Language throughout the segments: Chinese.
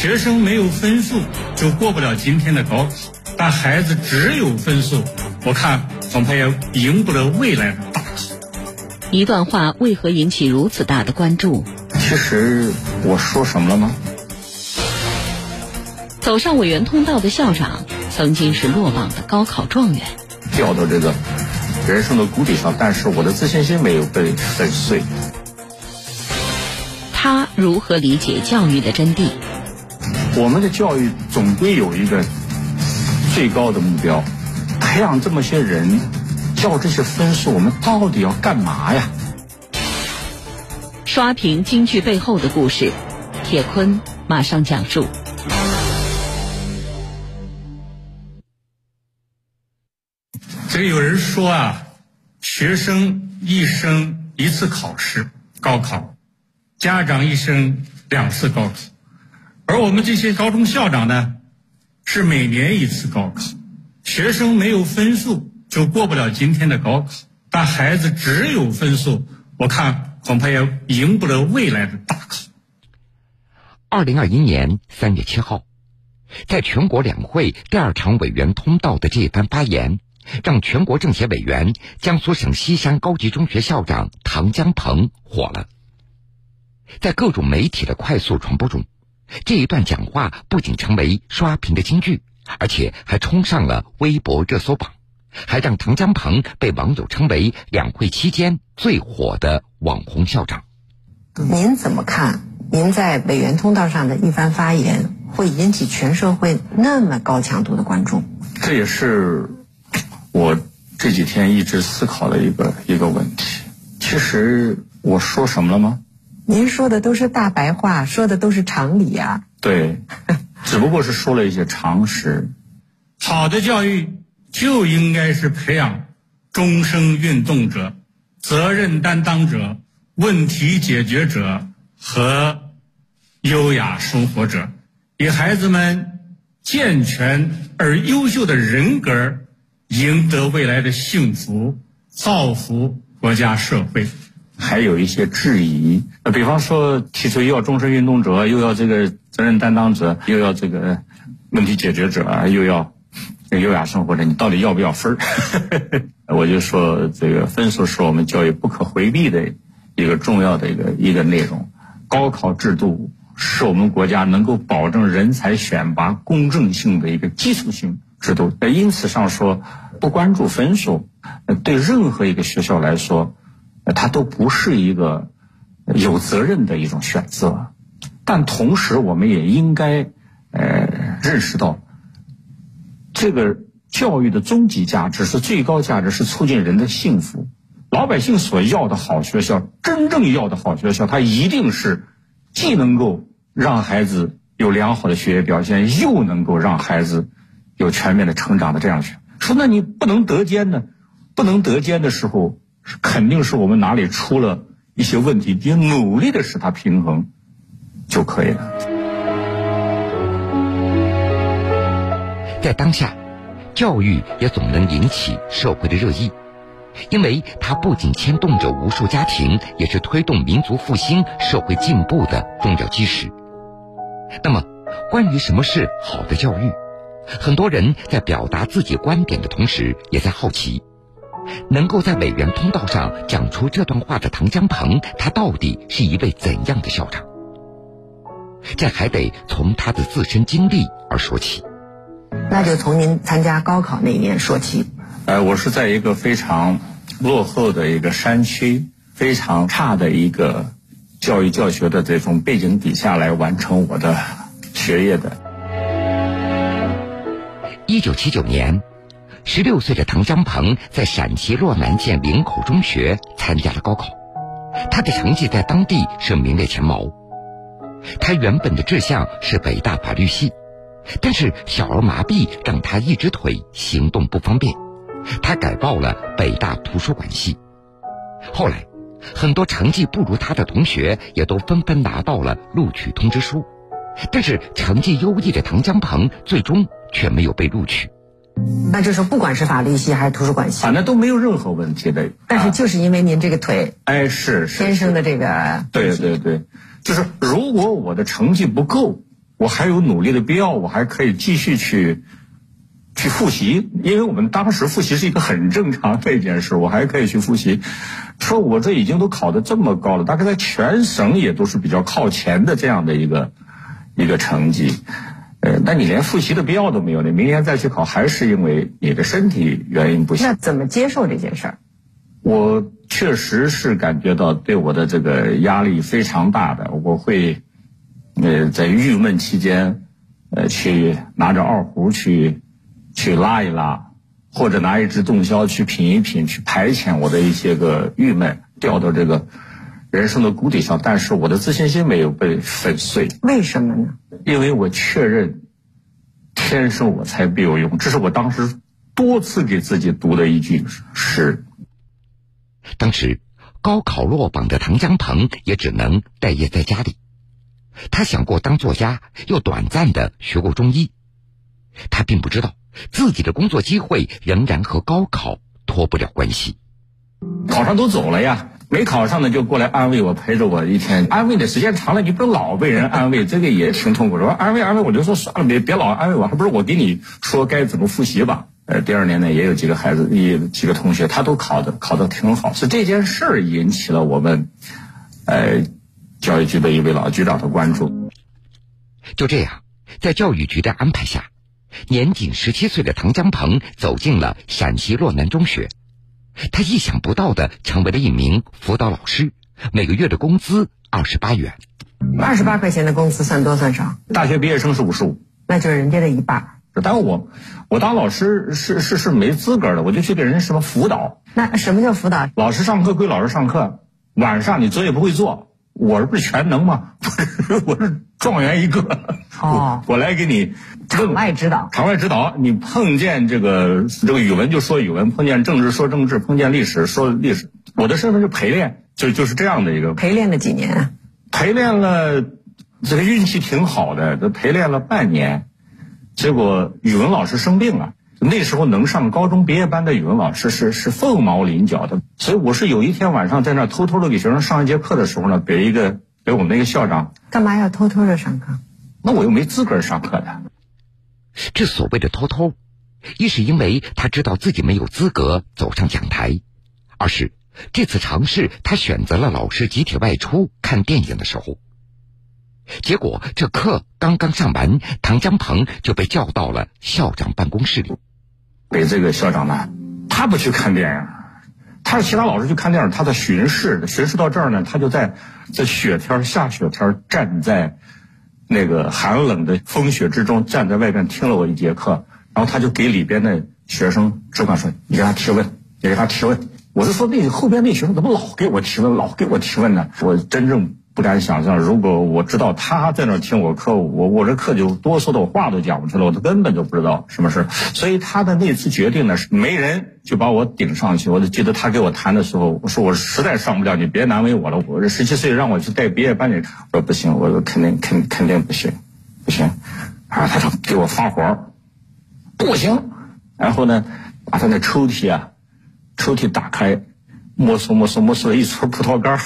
学生没有分数就过不了今天的高考，但孩子只有分数，我看恐怕也赢不了未来的大考。一段话为何引起如此大的关注？其实我说什么了吗？走上委员通道的校长，曾经是落榜的高考状元，掉到这个人生的谷底上，但是我的自信心没有被粉碎。他如何理解教育的真谛？我们的教育总归有一个最高的目标，培养这么些人，教这些分数，我们到底要干嘛呀？刷屏京剧背后的故事，铁坤马上讲述。这有人说啊，学生一生一次考试，高考；家长一生两次高考。而我们这些高中校长呢，是每年一次高考，学生没有分数就过不了今天的高考，但孩子只有分数，我看恐怕也赢不了未来的大考。二零二一年三月七号，在全国两会第二场委员通道的这番发言，让全国政协委员、江苏省西山高级中学校长唐江鹏火了，在各种媒体的快速传播中。这一段讲话不仅成为刷屏的金句，而且还冲上了微博热搜榜，还让唐江鹏被网友称为两会期间最火的网红校长。您怎么看？您在委员通道上的一番发言，会引起全社会那么高强度的关注？这也是我这几天一直思考的一个一个问题。其实我说什么了吗？您说的都是大白话，说的都是常理呀。对，只不过是说了一些常识。好的教育就应该是培养终生运动者、责任担当者、问题解决者和优雅生活者，以孩子们健全而优秀的人格赢得未来的幸福，造福国家社会。还有一些质疑，呃，比方说提出又要终身运动者，又要这个责任担当者，又要这个问题解决者，又要优雅生活者，你到底要不要分儿？我就说，这个分数是我们教育不可回避的一个重要的一个一个内容。高考制度是我们国家能够保证人才选拔公正性的一个基础性制度。那因此上说，不关注分数，对任何一个学校来说。它都不是一个有责任的一种选择，但同时我们也应该呃认识到，这个教育的终极价值是最高价值，是促进人的幸福。老百姓所要的好学校，真正要的好学校，它一定是既能够让孩子有良好的学业表现，又能够让孩子有全面的成长的这样学。说那你不能得兼呢？不能得兼的时候。肯定是我们哪里出了一些问题，你努力的使它平衡就可以了。在当下，教育也总能引起社会的热议，因为它不仅牵动着无数家庭，也是推动民族复兴、社会进步的重要基石。那么，关于什么是好的教育，很多人在表达自己观点的同时，也在好奇。能够在委员通道上讲出这段话的唐江鹏，他到底是一位怎样的校长？这还得从他的自身经历而说起。那就从您参加高考那一年说起。呃，我是在一个非常落后的一个山区，非常差的一个教育教学的这种背景底下来完成我的学业的。一九七九年。十六岁的唐江鹏在陕西洛南县林口中学参加了高考，他的成绩在当地是名列前茅。他原本的志向是北大法律系，但是小儿麻痹让他一只腿行动不方便，他改报了北大图书馆系。后来，很多成绩不如他的同学也都纷纷拿到了录取通知书，但是成绩优异的唐江鹏最终却没有被录取。那就是不管是法律系还是图书馆系，反正都没有任何问题的。但是就是因为您这个腿，哎，是是天生的这个，对对对，就是如果我的成绩不够，我还有努力的必要，我还可以继续去去复习，因为我们当时复习是一个很正常的一件事，我还可以去复习。说我这已经都考得这么高了，大概在全省也都是比较靠前的这样的一个一个成绩。呃，那你连复习的必要都没有，你明年再去考，还是因为你的身体原因不行。那怎么接受这件事儿？我确实是感觉到对我的这个压力非常大的，我会，呃，在郁闷期间，呃，去拿着二胡去，去拉一拉，或者拿一支洞箫去品一品，去排遣我的一些个郁闷，掉到这个人生的谷底上。但是我的自信心没有被粉碎。为什么呢？因为我确认，天生我材必有用，这是我当时多次给自己读的一句诗。当时高考落榜的唐江鹏也只能待业在家里。他想过当作家，又短暂的学过中医。他并不知道自己的工作机会仍然和高考脱不了关系。考上都走了呀，没考上的就过来安慰我，陪着我一天。安慰的时间长了，你不老被人安慰，这个也挺痛苦。说安慰安慰，我就说算了，别别老安慰我，还不是我给你说该怎么复习吧。呃，第二年呢，也有几个孩子，也几个同学，他都考的考的挺好，是这件事儿引起了我们，呃，教育局的一位老局长的关注。就这样，在教育局的安排下，年仅十七岁的唐江鹏走进了陕西洛南中学，他意想不到的成为了一名辅导老师，每个月的工资二十八元。二十八块钱的工资算多算少？大学毕业生是五十五，那就是人家的一半。但我，我当老师是是是没资格的，我就去给人家什么辅导。那什么叫辅导？老师上课归老师上课，晚上你作业不会做，我不是全能吗？我是状元一个。哦，我来给你场外指导。场外指导，你碰见这个这个语文就说语文，碰见政治说政治，碰见历史说历史。我的身份是陪练，就就是这样的一个。陪练了几年？陪练了，这个运气挺好的，这陪练了半年。结果语文老师生病了，那时候能上高中毕业班的语文老师是是凤毛麟角的，所以我是有一天晚上在那偷偷的给学生上一节课的时候呢，给一个给我们那个校长，干嘛要偷偷的上课？那我又没资格上课的。这所谓的偷偷，一是因为他知道自己没有资格走上讲台，二是这次尝试他选择了老师集体外出看电影的时候。结果这课刚刚上完，唐江鹏就被叫到了校长办公室里。给这个校长呢，他不去看电影，他是其他老师去看电影，他在巡视。巡视到这儿呢，他就在在雪天下雪天站在那个寒冷的风雪之中，站在外边听了我一节课。然后他就给里边的学生指管说：“你给他提问，你给他提问。”我是说，那后边那学生怎么老给我提问，老给我提问呢？我真正。不敢想象，如果我知道他在那听我课，我我这课就哆嗦的，我话都讲不出来，我都根本就不知道什么事所以他的那次决定呢，是没人就把我顶上去。我就记得他给我谈的时候，我说我实在上不了，你别难为我了。我这十七岁让我去带毕业班，你说不行，我说肯定肯肯定不行，不行。啊，他就给我发火，不行。然后呢，把他那抽屉啊，抽屉打开。摸索摸索摸索了一撮葡萄干儿，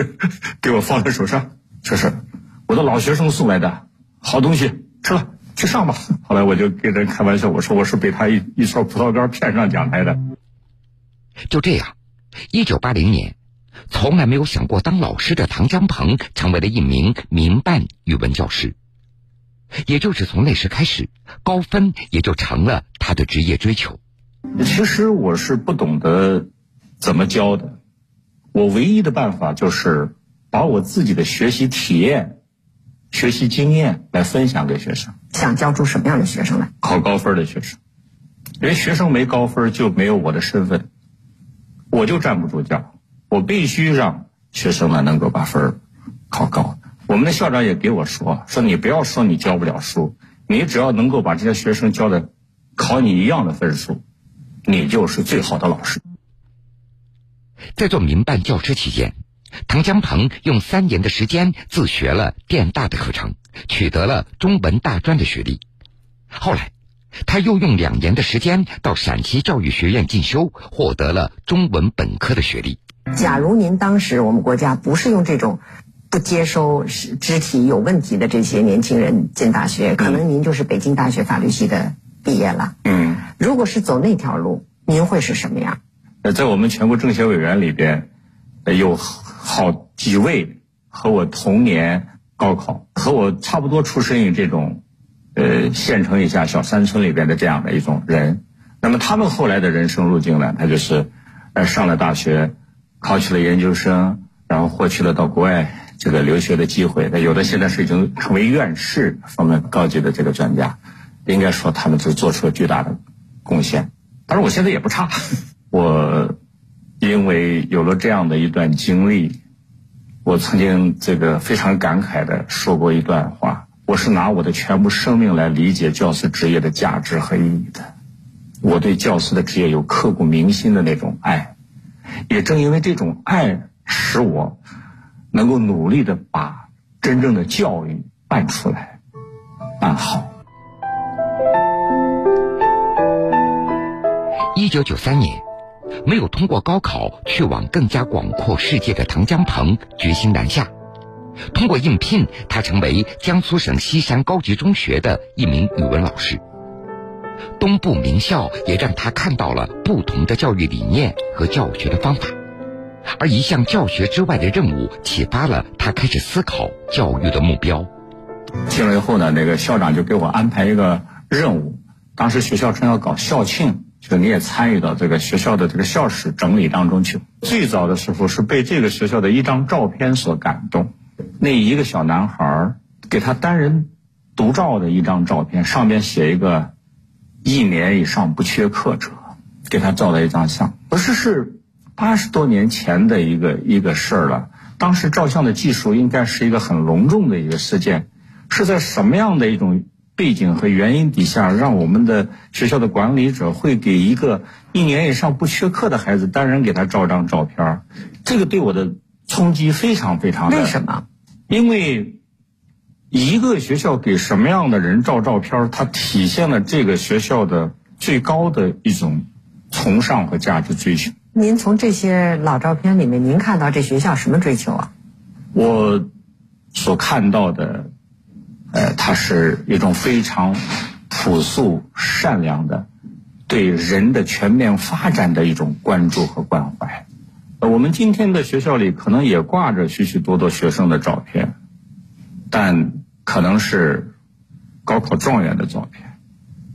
给我放在手上，这是我的老学生送来的好东西，吃了去上吧。后来我就跟人开玩笑，我说我是被他一一撮葡萄干骗上讲台的。就这样，一九八零年，从来没有想过当老师的唐江鹏成为了一名民办语文教师。也就是从那时开始，高分也就成了他的职业追求。其实我是不懂得。怎么教的？我唯一的办法就是把我自己的学习体验、学习经验来分享给学生。想教出什么样的学生来？考高分的学生，因为学生没高分就没有我的身份，我就站不住脚。我必须让学生们能够把分考高。我们的校长也给我说：“说你不要说你教不了书，你只要能够把这些学生教的考你一样的分数，你就是最好的老师。”在做民办教师期间，唐江鹏用三年的时间自学了电大的课程，取得了中文大专的学历。后来，他又用两年的时间到陕西教育学院进修，获得了中文本科的学历。假如您当时我们国家不是用这种不接收肢体有问题的这些年轻人进大学，可能您就是北京大学法律系的毕业了。嗯，如果是走那条路，您会是什么样？在我们全国政协委员里边，有好几位和我同年高考，和我差不多出身于这种，呃，县城以下小山村里边的这样的一种人。那么他们后来的人生路径呢，他就是，呃，上了大学，考取了研究生，然后获取了到国外这个留学的机会。那有的现在是已经成为院士方面高级的这个专家，应该说他们就做出了巨大的贡献。当然，我现在也不差，我因为有了这样的一段经历，我曾经这个非常感慨的说过一段话：我是拿我的全部生命来理解教师职业的价值和意义的。我对教师的职业有刻骨铭心的那种爱，也正因为这种爱，使我能够努力的把真正的教育办出来，办好。一九九三年，没有通过高考去往更加广阔世界的唐江鹏决心南下，通过应聘，他成为江苏省西山高级中学的一名语文老师。东部名校也让他看到了不同的教育理念和教学的方法，而一项教学之外的任务启发了他开始思考教育的目标。进来以后呢，那个校长就给我安排一个任务，当时学校正要搞校庆，就你也参与到这个学校的这个校史整理当中去。最早的时候是被这个学校的一张照片所感动，那一个小男孩给他单人独照的一张照片，上面写一个。一年以上不缺课者，给他照了一张相。不是是八十多年前的一个一个事儿了。当时照相的技术应该是一个很隆重的一个事件。是在什么样的一种背景和原因底下，让我们的学校的管理者会给一个一年以上不缺课的孩子单人给他照张照片？这个对我的冲击非常非常大。为什么？因为。一个学校给什么样的人照照片，它体现了这个学校的最高的一种崇尚和价值追求。您从这些老照片里面，您看到这学校什么追求啊？我所看到的，呃，它是一种非常朴素、善良的对人的全面发展的一种关注和关怀。呃，我们今天的学校里可能也挂着许许多多学生的照片，但。可能是高考状元的照片，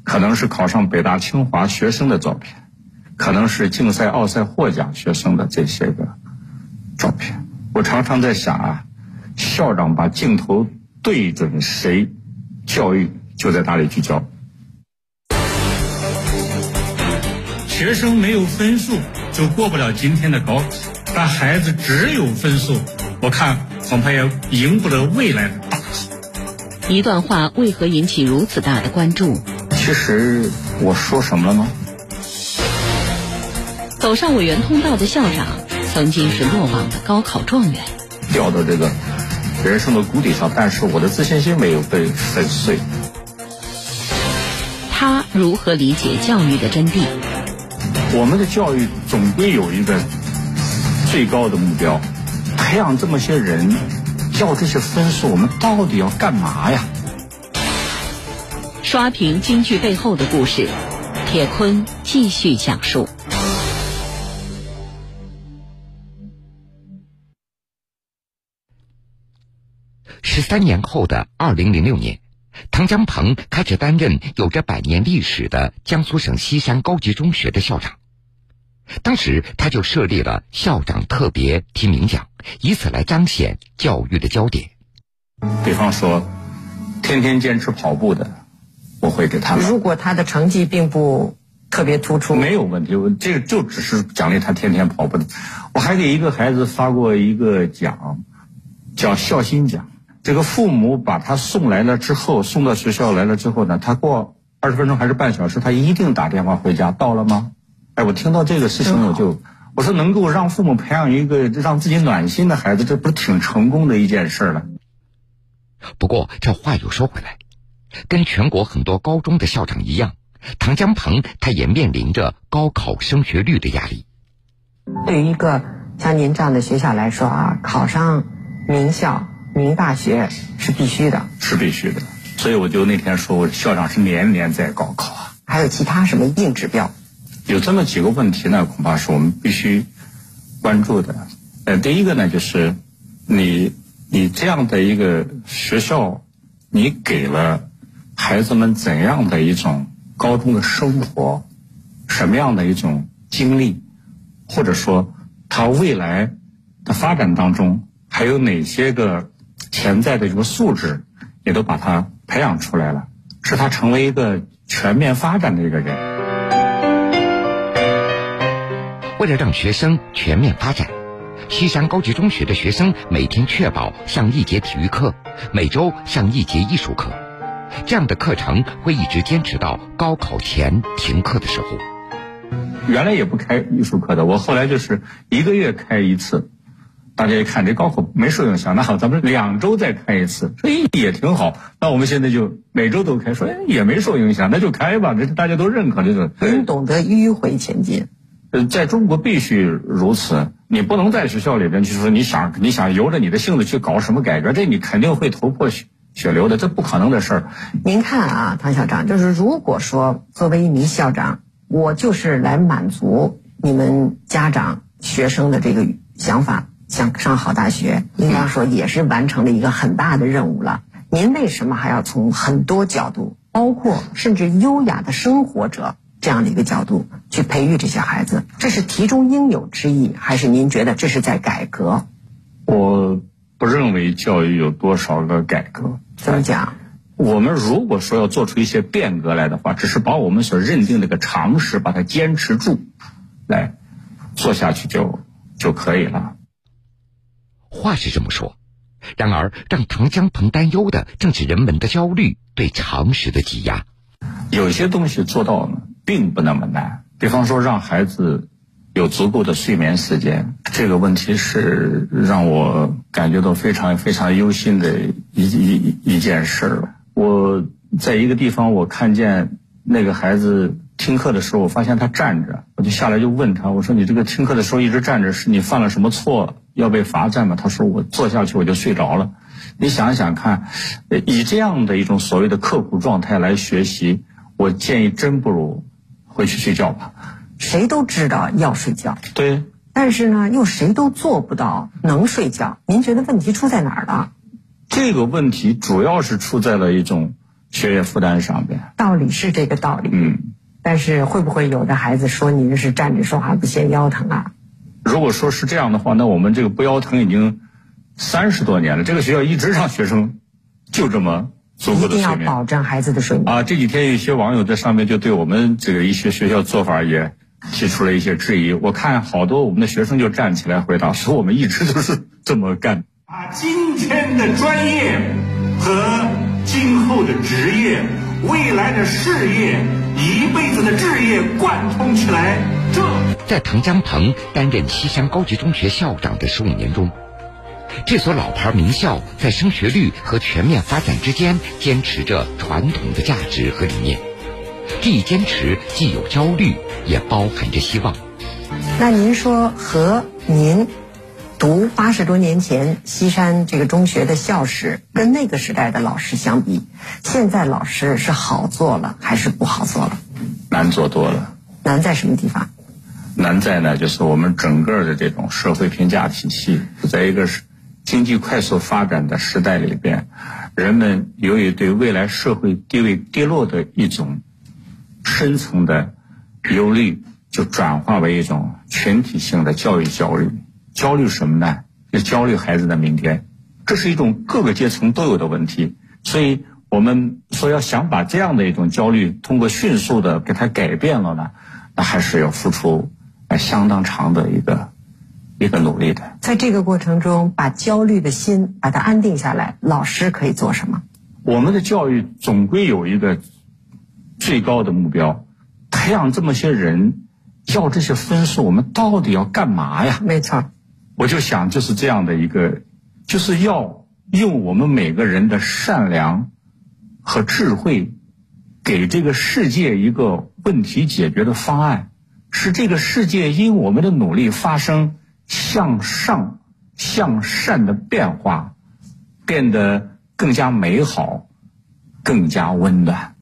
可能是考上北大清华学生的照片，可能是竞赛奥赛获奖学生的这些个照片。我常常在想啊，校长把镜头对准谁，教育就在哪里聚焦。学生没有分数就过不了今天的高考，但孩子只有分数，我看恐怕也赢不了未来的大考。一段话为何引起如此大的关注？其实我说什么了吗？走上委员通道的校长，曾经是落榜的高考状元，掉到这个人生的谷底上，但是我的自信心没有被粉碎。他如何理解教育的真谛？我们的教育总归有一个最高的目标，培养这么些人。要这些分数，我们到底要干嘛呀？刷屏京剧背后的故事，铁坤继续讲述。十三年后的二零零六年，唐江鹏开始担任有着百年历史的江苏省西山高级中学的校长。当时他就设立了校长特别提名奖，以此来彰显教育的焦点。比方说，天天坚持跑步的，我会给他们。如果他的成绩并不特别突出，没有问题。我这个就只是奖励他天天跑步的。我还给一个孩子发过一个奖，叫孝心奖。这个父母把他送来了之后，送到学校来了之后呢，他过二十分钟还是半小时，他一定打电话回家，到了吗？哎，我听到这个事情，我就我说能够让父母培养一个让自己暖心的孩子，这不是挺成功的一件事了？不过这话又说回来，跟全国很多高中的校长一样，唐江鹏他也面临着高考升学率的压力。对于一个像您这样的学校来说啊，考上名校、名大学是必须的，是必须的。所以我就那天说，我校长是年年在高考啊。还有其他什么硬指标？有这么几个问题呢，恐怕是我们必须关注的。呃，第一个呢，就是你你这样的一个学校，你给了孩子们怎样的一种高中的生活，什么样的一种经历，或者说他未来的发展当中还有哪些个潜在的这个素质，也都把他培养出来了，使他成为一个全面发展的一个人。为了让学生全面发展，西山高级中学的学生每天确保上一节体育课，每周上一节艺术课，这样的课程会一直坚持到高考前停课的时候。原来也不开艺术课的，我后来就是一个月开一次。大家一看这高考没受影响，那好，咱们两周再开一次，说也挺好。那我们现在就每周都开，说也没受影响，那就开吧，这大家都认可这个。您懂得迂回前进。呃，在中国必须如此，你不能在学校里边就是说你想你想由着你的性子去搞什么改革，这你肯定会头破血血流的，这不可能的事儿。您看啊，唐校长，就是如果说作为一名校长，我就是来满足你们家长、学生的这个想法，想上好大学，应当说也是完成了一个很大的任务了。您为什么还要从很多角度，包括甚至优雅的生活者？这样的一个角度去培育这些孩子，这是题中应有之意，还是您觉得这是在改革？我不认为教育有多少个改革。怎么讲？我们如果说要做出一些变革来的话，只是把我们所认定的个常识把它坚持住，来做下去就就可以了。话是这么说，然而让唐江鹏担忧的正是人们的焦虑对常识的挤压。有些东西做到呢。并不那么难，比方说让孩子有足够的睡眠时间，这个问题是让我感觉到非常非常忧心的一一一件事儿。我在一个地方，我看见那个孩子听课的时候，我发现他站着，我就下来就问他，我说你这个听课的时候一直站着，是你犯了什么错要被罚站吗？他说我坐下去我就睡着了。你想想看，以这样的一种所谓的刻苦状态来学习，我建议真不如。回去睡觉吧。谁都知道要睡觉，对。但是呢，又谁都做不到能睡觉。您觉得问题出在哪儿了？这个问题主要是出在了一种学业负担上边。道理是这个道理，嗯。但是会不会有的孩子说您是站着说话不嫌腰疼啊？如果说是这样的话，那我们这个不腰疼已经三十多年了。这个学校一直让学生就这么。一定要保证孩子的睡眠啊！这几天有些网友在上面就对我们这个一些学校做法也提出了一些质疑。我看好多我们的学生就站起来回答说：“我们一直都是这么干。”把今天的专业和今后的职业、未来的事业、一辈子的志业贯通起来。这在滕江鹏担任西山高级中学校长的十五年中。这所老牌名校在升学率和全面发展之间坚持着传统的价值和理念，这一坚持既有焦虑，也包含着希望。那您说和您读八十多年前西山这个中学的校史，跟那个时代的老师相比，现在老师是好做了还是不好做了？难做多了。难在什么地方？难在呢，就是我们整个的这种社会评价体系，在一个是。经济快速发展的时代里边，人们由于对未来社会地位跌落的一种深层的忧虑，就转化为一种群体性的教育焦虑。焦虑什么呢？就焦虑孩子的明天。这是一种各个阶层都有的问题。所以我们说要想把这样的一种焦虑通过迅速的给它改变了呢，那还是要付出相当长的一个。一个努力的，在这个过程中，把焦虑的心把它安定下来。老师可以做什么？我们的教育总归有一个最高的目标，培养这么些人，要这些分数，我们到底要干嘛呀？没错，我就想就是这样的一个，就是要用我们每个人的善良和智慧，给这个世界一个问题解决的方案，使这个世界因我们的努力发生。向上向善的变化变得更加美好，更加温暖。